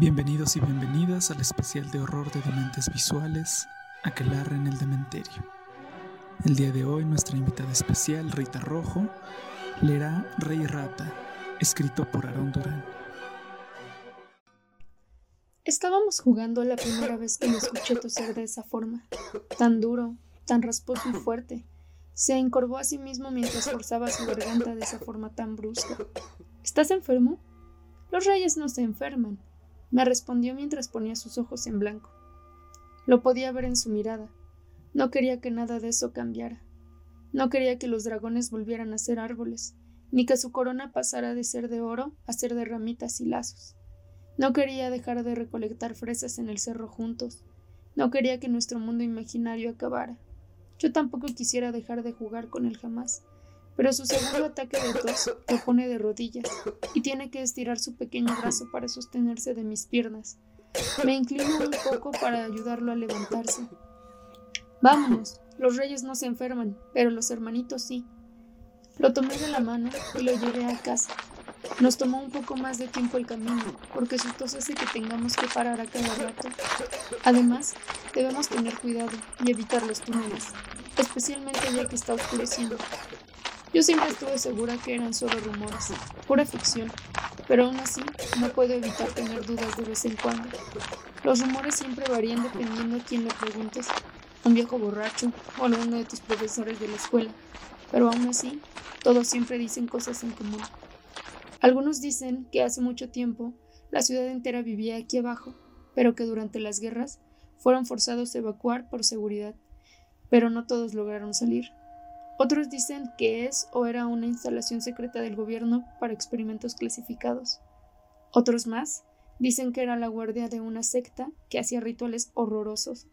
Bienvenidos y bienvenidas al especial de horror de dementes visuales, Aquelarre en el Dementerio. El día de hoy nuestra invitada especial, Rita Rojo, leerá Rey Rata, escrito por Aarón Durán. Estábamos jugando la primera vez que me escuché toser de esa forma, tan duro, tan rasposo y fuerte. Se encorvó a sí mismo mientras forzaba su garganta de esa forma tan brusca. ¿Estás enfermo? Los reyes no se enferman, me respondió mientras ponía sus ojos en blanco. Lo podía ver en su mirada. No quería que nada de eso cambiara. No quería que los dragones volvieran a ser árboles, ni que su corona pasara de ser de oro a ser de ramitas y lazos. No quería dejar de recolectar fresas en el cerro juntos. No quería que nuestro mundo imaginario acabara. Yo tampoco quisiera dejar de jugar con él jamás pero su segundo ataque de tos lo pone de rodillas y tiene que estirar su pequeño brazo para sostenerse de mis piernas. Me inclino un poco para ayudarlo a levantarse. Vámonos, los reyes no se enferman, pero los hermanitos sí. Lo tomé de la mano y lo llevé a casa. Nos tomó un poco más de tiempo el camino, porque su tos hace que tengamos que parar a cada rato. Además, debemos tener cuidado y evitar los túneles, especialmente ya que está oscureciendo. Yo siempre estuve segura que eran solo rumores, pura ficción, pero aún así no puedo evitar tener dudas de vez en cuando. Los rumores siempre varían dependiendo a quién le preguntes, un viejo borracho o alguno de tus profesores de la escuela, pero aún así todos siempre dicen cosas en común. Algunos dicen que hace mucho tiempo la ciudad entera vivía aquí abajo, pero que durante las guerras fueron forzados a evacuar por seguridad, pero no todos lograron salir. Otros dicen que es o era una instalación secreta del gobierno para experimentos clasificados. Otros más dicen que era la guardia de una secta que hacía rituales horrorosos.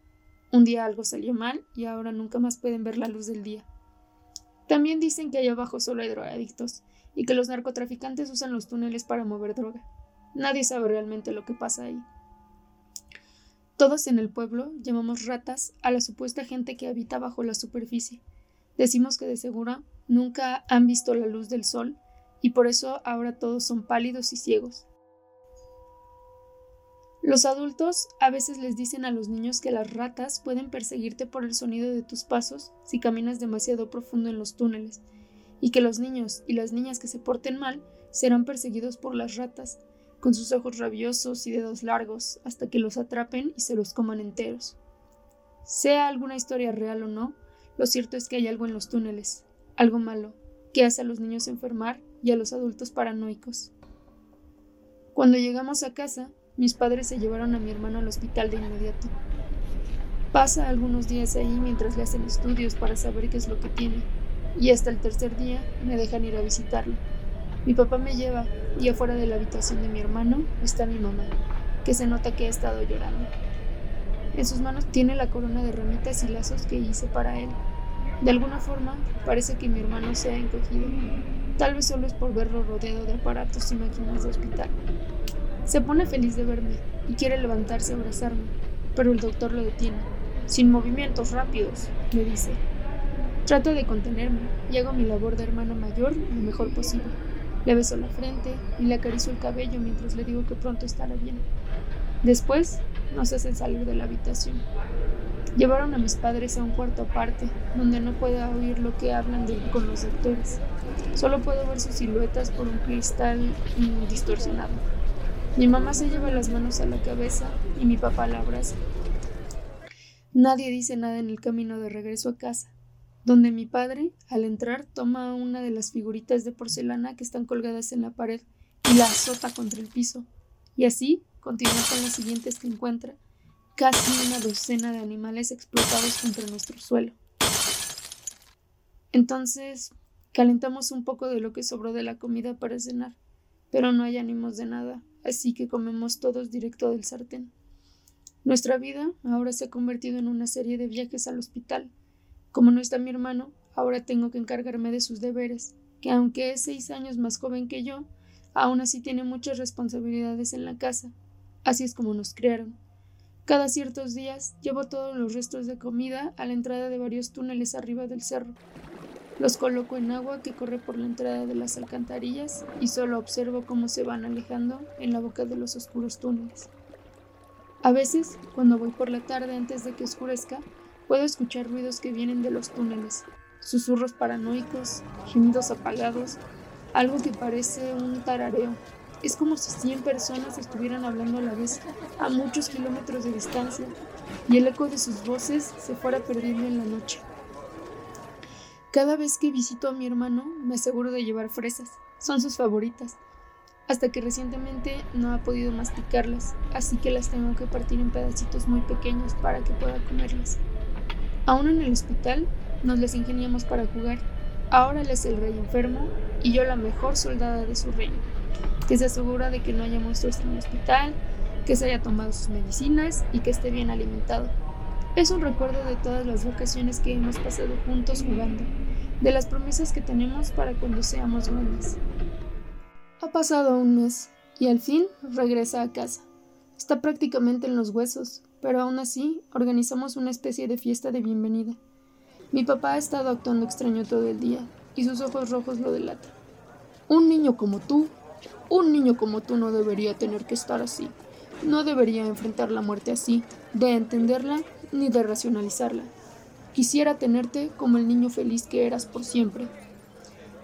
Un día algo salió mal y ahora nunca más pueden ver la luz del día. También dicen que allá abajo solo hay drogadictos y que los narcotraficantes usan los túneles para mover droga. Nadie sabe realmente lo que pasa ahí. Todos en el pueblo llamamos ratas a la supuesta gente que habita bajo la superficie Decimos que de seguro nunca han visto la luz del sol y por eso ahora todos son pálidos y ciegos. Los adultos a veces les dicen a los niños que las ratas pueden perseguirte por el sonido de tus pasos si caminas demasiado profundo en los túneles, y que los niños y las niñas que se porten mal serán perseguidos por las ratas, con sus ojos rabiosos y dedos largos, hasta que los atrapen y se los coman enteros. Sea alguna historia real o no, lo cierto es que hay algo en los túneles, algo malo, que hace a los niños enfermar y a los adultos paranoicos. Cuando llegamos a casa, mis padres se llevaron a mi hermano al hospital de inmediato. Pasa algunos días ahí mientras le hacen estudios para saber qué es lo que tiene, y hasta el tercer día me dejan ir a visitarlo. Mi papá me lleva y afuera de la habitación de mi hermano está mi mamá, que se nota que ha estado llorando. En sus manos tiene la corona de ramitas y lazos que hice para él. De alguna forma, parece que mi hermano se ha encogido. Tal vez solo es por verlo rodeado de aparatos y máquinas de hospital. Se pone feliz de verme y quiere levantarse a abrazarme, pero el doctor lo detiene. Sin movimientos rápidos, me dice. Trato de contenerme y hago mi labor de hermano mayor lo mejor posible. Le beso la frente y le acaricio el cabello mientras le digo que pronto estará bien. Después nos hacen salir de la habitación. Llevaron a mis padres a un cuarto aparte, donde no puedo oír lo que hablan con los doctores. Solo puedo ver sus siluetas por un cristal distorsionado. Mi mamá se lleva las manos a la cabeza y mi papá la abraza. Nadie dice nada en el camino de regreso a casa, donde mi padre, al entrar, toma una de las figuritas de porcelana que están colgadas en la pared y la azota contra el piso. Y así continúa con las siguientes que encuentra, casi una docena de animales explotados contra nuestro suelo. Entonces, calentamos un poco de lo que sobró de la comida para cenar, pero no hay ánimos de nada, así que comemos todos directo del sartén. Nuestra vida ahora se ha convertido en una serie de viajes al hospital. Como no está mi hermano, ahora tengo que encargarme de sus deberes, que aunque es seis años más joven que yo, aún así tiene muchas responsabilidades en la casa, Así es como nos criaron. Cada ciertos días llevo todos los restos de comida a la entrada de varios túneles arriba del cerro. Los coloco en agua que corre por la entrada de las alcantarillas y solo observo cómo se van alejando en la boca de los oscuros túneles. A veces, cuando voy por la tarde antes de que oscurezca, puedo escuchar ruidos que vienen de los túneles, susurros paranoicos, gemidos apagados, algo que parece un tarareo. Es como si 100 personas estuvieran hablando a la vez a muchos kilómetros de distancia y el eco de sus voces se fuera perdiendo en la noche. Cada vez que visito a mi hermano me aseguro de llevar fresas, son sus favoritas, hasta que recientemente no ha podido masticarlas, así que las tengo que partir en pedacitos muy pequeños para que pueda comerlas. Aún en el hospital nos las ingeniamos para jugar. Ahora él es el rey enfermo y yo la mejor soldada de su reino, que se asegura de que no haya monstruos en el hospital, que se haya tomado sus medicinas y que esté bien alimentado. Es un recuerdo de todas las vacaciones que hemos pasado juntos jugando de las promesas que tenemos para cuando seamos grandes. Ha pasado un mes y al fin regresa a casa. Está prácticamente en los huesos, pero aún así organizamos una especie de fiesta de bienvenida. Mi papá ha estado actuando extraño todo el día y sus ojos rojos lo delatan. Un niño como tú, un niño como tú no debería tener que estar así. No debería enfrentar la muerte así, de entenderla ni de racionalizarla. Quisiera tenerte como el niño feliz que eras por siempre.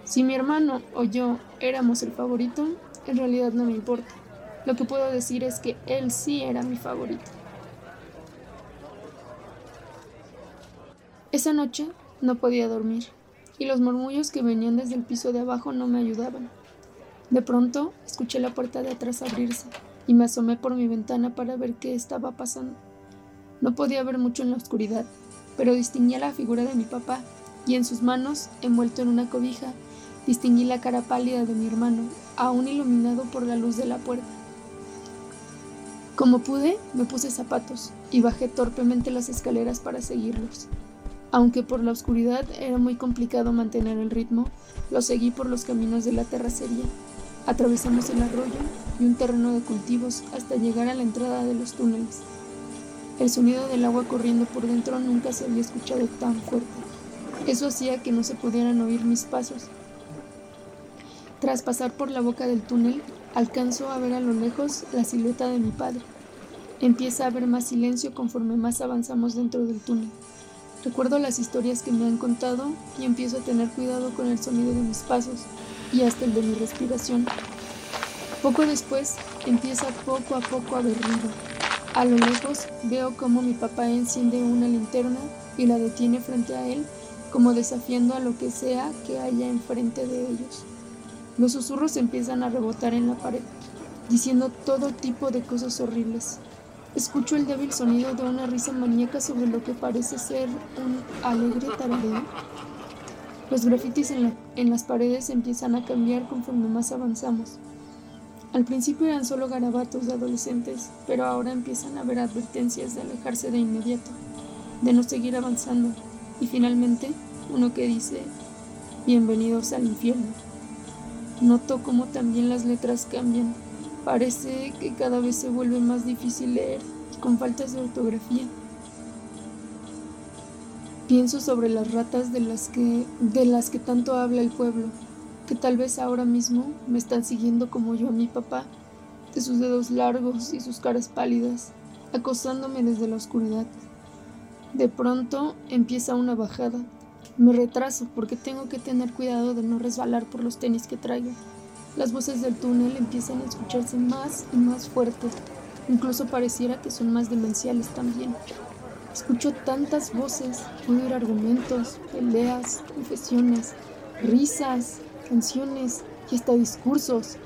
Si mi hermano o yo éramos el favorito, en realidad no me importa. Lo que puedo decir es que él sí era mi favorito. Esa noche no podía dormir y los murmullos que venían desde el piso de abajo no me ayudaban. De pronto escuché la puerta de atrás abrirse y me asomé por mi ventana para ver qué estaba pasando. No podía ver mucho en la oscuridad, pero distinguía la figura de mi papá, y en sus manos, envuelto en una cobija, distinguí la cara pálida de mi hermano, aún iluminado por la luz de la puerta. Como pude, me puse zapatos y bajé torpemente las escaleras para seguirlos. Aunque por la oscuridad era muy complicado mantener el ritmo, lo seguí por los caminos de la terracería. Atravesamos el arroyo y un terreno de cultivos hasta llegar a la entrada de los túneles. El sonido del agua corriendo por dentro nunca se había escuchado tan fuerte. Eso hacía que no se pudieran oír mis pasos. Tras pasar por la boca del túnel, alcanzo a ver a lo lejos la silueta de mi padre. Empieza a haber más silencio conforme más avanzamos dentro del túnel. Recuerdo las historias que me han contado y empiezo a tener cuidado con el sonido de mis pasos y hasta el de mi respiración. Poco después empieza poco a poco a haber ruido. A lo lejos veo cómo mi papá enciende una linterna y la detiene frente a él, como desafiando a lo que sea que haya enfrente de ellos. Los susurros empiezan a rebotar en la pared, diciendo todo tipo de cosas horribles. Escucho el débil sonido de una risa maníaca sobre lo que parece ser un alegre tarareo. Los grafitis en, las paredes empiezan a cambiar conforme más avanzamos. Al principio eran solo garabatos de adolescentes, pero ahora empiezan a haber advertencias de alejarse de inmediato, de no seguir avanzando, y finalmente uno que dice, bienvenidos al infierno. Noto cómo también las letras cambian. Parece que cada vez se vuelve más difícil leer, con faltas de ortografía. Pienso sobre las ratas de las que de las que tanto habla el pueblo, que tal vez ahora mismo me están siguiendo como yo a mi papá, de sus dedos largos y sus caras pálidas, acosándome desde la oscuridad. De pronto empieza una bajada. Me retraso porque tengo que tener cuidado de no resbalar por los tenis que traigo. Las voces del túnel empiezan a escucharse más y más fuertes. Incluso pareciera que son más demenciales también. Escucho tantas voces, puedo oír argumentos, peleas, confesiones, risas, canciones y hasta discursos.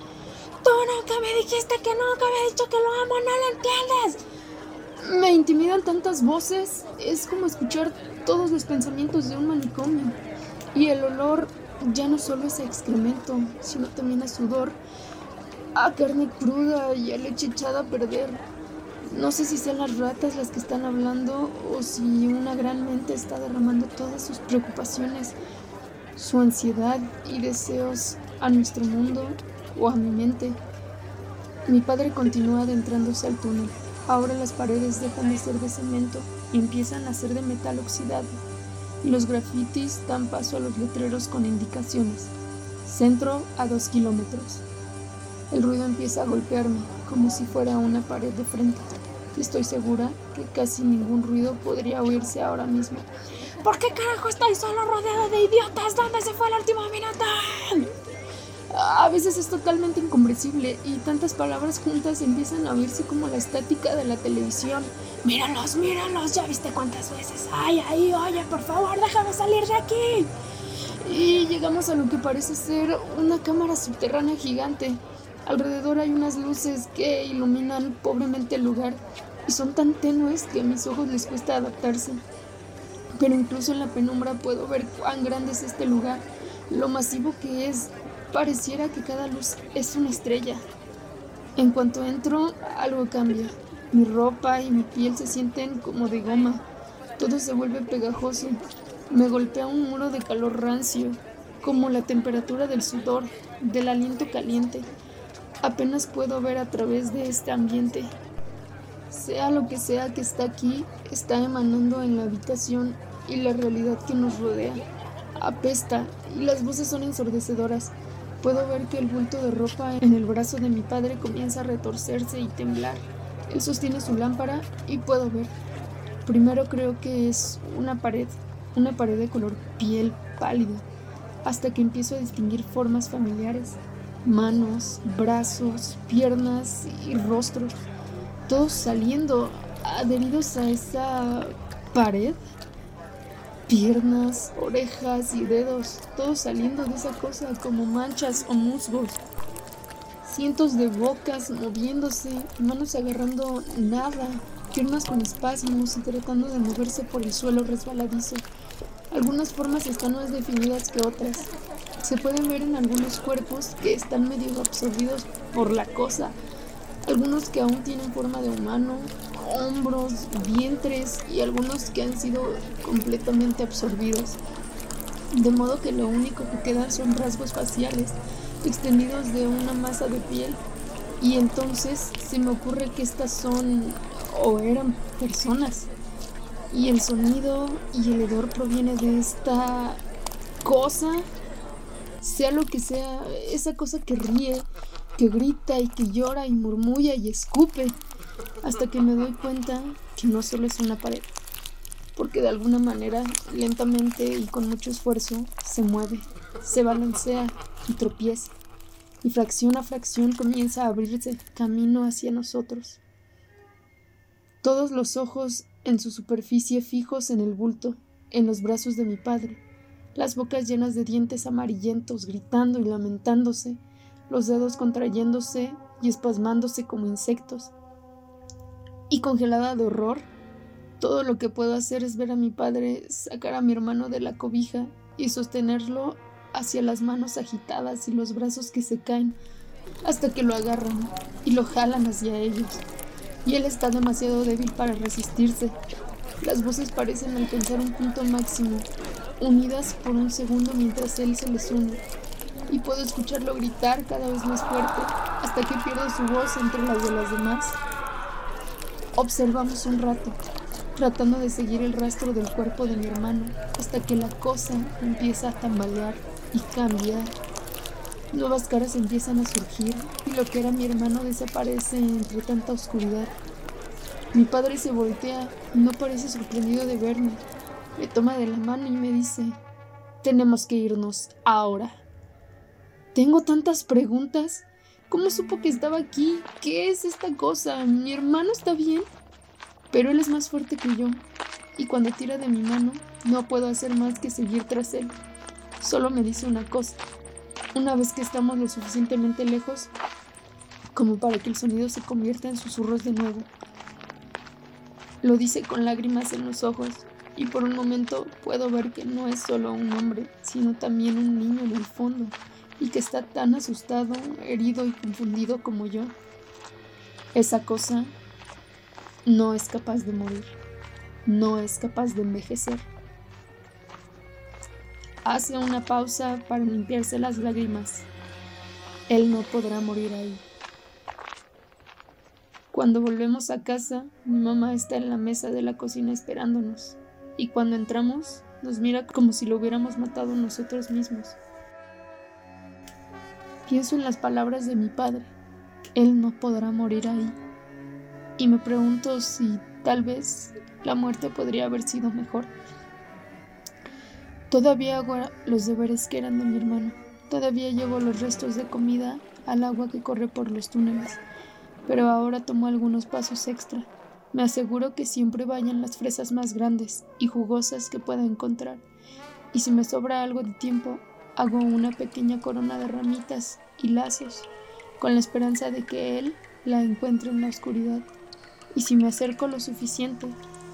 Tú nunca me dijiste que nunca me he dicho que lo amo, no lo entiendes. Me intimidan tantas voces, es como escuchar todos los pensamientos de un manicomio. Y el olor ya no solo es a excremento, sino también a sudor, a carne cruda y a leche echada a perder. No sé si sean las ratas las que están hablando o si una gran mente está derramando todas sus preocupaciones su ansiedad y deseos a nuestro mundo o a mi mente. Mi padre continúa adentrándose al túnel. Ahora las paredes dejan de ser de cemento y empiezan a ser de metal oxidado. y los grafitis dan paso a los letreros con indicaciones. Centro a dos kilómetros. El ruido empieza a golpearme como si fuera una pared de frente. Estoy segura que casi ningún ruido podría oírse ahora mismo. ¿Por qué carajo estoy solo rodeado de idiotas? ¿Dónde se fue el último minuto? A veces es totalmente incomprensible y tantas palabras juntas empiezan a oírse como la estática de la televisión. Míralos, míralos, ya viste cuántas veces. Ay, ay, oye, por favor, déjame salir de aquí. Y llegamos a lo que parece ser una cámara subterránea gigante. Alrededor hay unas luces que iluminan pobremente el lugar y son tan tenues que a mis ojos les cuesta adaptarse. Pero incluso en la penumbra puedo ver cuán grande es este lugar, lo masivo que es. Pareciera que cada luz es una estrella. En cuanto entro, algo cambia. Mi ropa y mi piel se sienten como de goma. Todo se vuelve pegajoso. Me golpea un muro de calor rancio, como la temperatura del sudor, del aliento caliente. Apenas puedo ver a través de este ambiente. Sea lo que sea que está aquí, está emanando en la habitación y la realidad que nos rodea. Apesta y las voces son ensordecedoras. Puedo ver que el bulto de ropa en el brazo de mi padre comienza a retorcerse y temblar. Él sostiene su lámpara y puedo ver. Primero creo que es una pared, una pared de color piel pálida, hasta que empiezo a distinguir formas familiares, manos, brazos, piernas y rostros, todos saliendo adheridos a esa pared piernas, orejas y dedos, todos saliendo de esa cosa como manchas o musgos. Cientos de bocas moviéndose, manos agarrando nada, piernas con espasmos y tratando de moverse por el suelo resbaladizo. Algunas formas están más definidas que otras. Se pueden ver en algunos cuerpos que están medio absorbidos por la cosa, algunos que aún tienen forma de humano, hombros, vientres y algunos que han sido completamente absorbidos. De modo que lo único que quedan son rasgos faciales extendidos de una masa de piel. Y entonces se me ocurre que estas son o eran personas. Y el sonido y el hedor proviene de esta cosa, sea lo que sea, esa cosa que ríe, que grita y que llora y murmulla y escupe hasta que me doy cuenta que no solo es una pared, porque de alguna manera, lentamente y con mucho esfuerzo, se mueve, se balancea y tropieza, y fracción a fracción comienza a abrirse camino hacia nosotros. Todos los ojos en su superficie fijos en el bulto, en los brazos de mi padre, las bocas llenas de dientes amarillentos gritando y lamentándose, los dedos contrayéndose y espasmándose como insectos, y congelada de horror, todo lo que puedo hacer es ver a mi padre sacar a mi hermano de la cobija y sostenerlo hacia las manos agitadas y los brazos que se caen hasta que lo agarran y lo jalan hacia ellos. Y él está demasiado débil para resistirse. Las voces parecen alcanzar un punto máximo, unidas por un segundo mientras él se les une. Y puedo escucharlo gritar cada vez más fuerte hasta que pierde su voz entre las de las demás. Observamos un rato, tratando de seguir el rastro del cuerpo de mi hermano, hasta que la cosa empieza a tambalear y cambiar. Nuevas caras empiezan a surgir y lo que era mi hermano desaparece entre tanta oscuridad. Mi padre se voltea no parece sorprendido de verme. Me toma de la mano y me dice, tenemos que irnos ahora. Tengo tantas preguntas. ¿Cómo supo que estaba aquí? ¿Qué es esta cosa? ¿Mi hermano está bien? Pero él es más fuerte que yo, y cuando tira de mi mano, no puedo hacer más que seguir tras él. Solo me dice una cosa. Una vez que estamos lo suficientemente lejos como para que el sonido se convierta en susurros de nuevo. Lo dice con lágrimas en los ojos, y por un momento puedo ver que no es solo un hombre, sino también un niño en el fondo, y que está tan asustado, herido y confundido como yo. Esa cosa no es capaz de morir, no es capaz de envejecer. Hace una pausa para limpiarse las lágrimas. Él no podrá morir ahí. Cuando volvemos a casa, mi mamá está en la mesa de la cocina esperándonos, y cuando entramos, nos mira como si lo hubiéramos matado nosotros mismos. Pienso en las palabras de mi padre. Él no podrá morir ahí. Y me pregunto si tal vez la muerte podría haber sido mejor. Todavía hago los deberes que eran de mi hermano. Todavía llevo los restos de comida al agua que corre por los túneles. Pero ahora tomo algunos pasos extra me aseguro que siempre vayan las fresas más grandes y jugosas que pueda encontrar. Y si me sobra algo de tiempo, hago una pequeña corona de ramitas y lazos, con la esperanza de que él la encuentre en la oscuridad. Y si me acerco lo suficiente,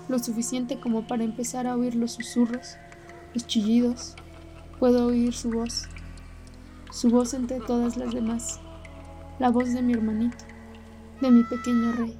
lo suficiente como para empezar a oír los susurros, los chillidos, puedo oír su voz, su voz entre todas las demás, la voz de mi hermanito, de mi pequeño rey.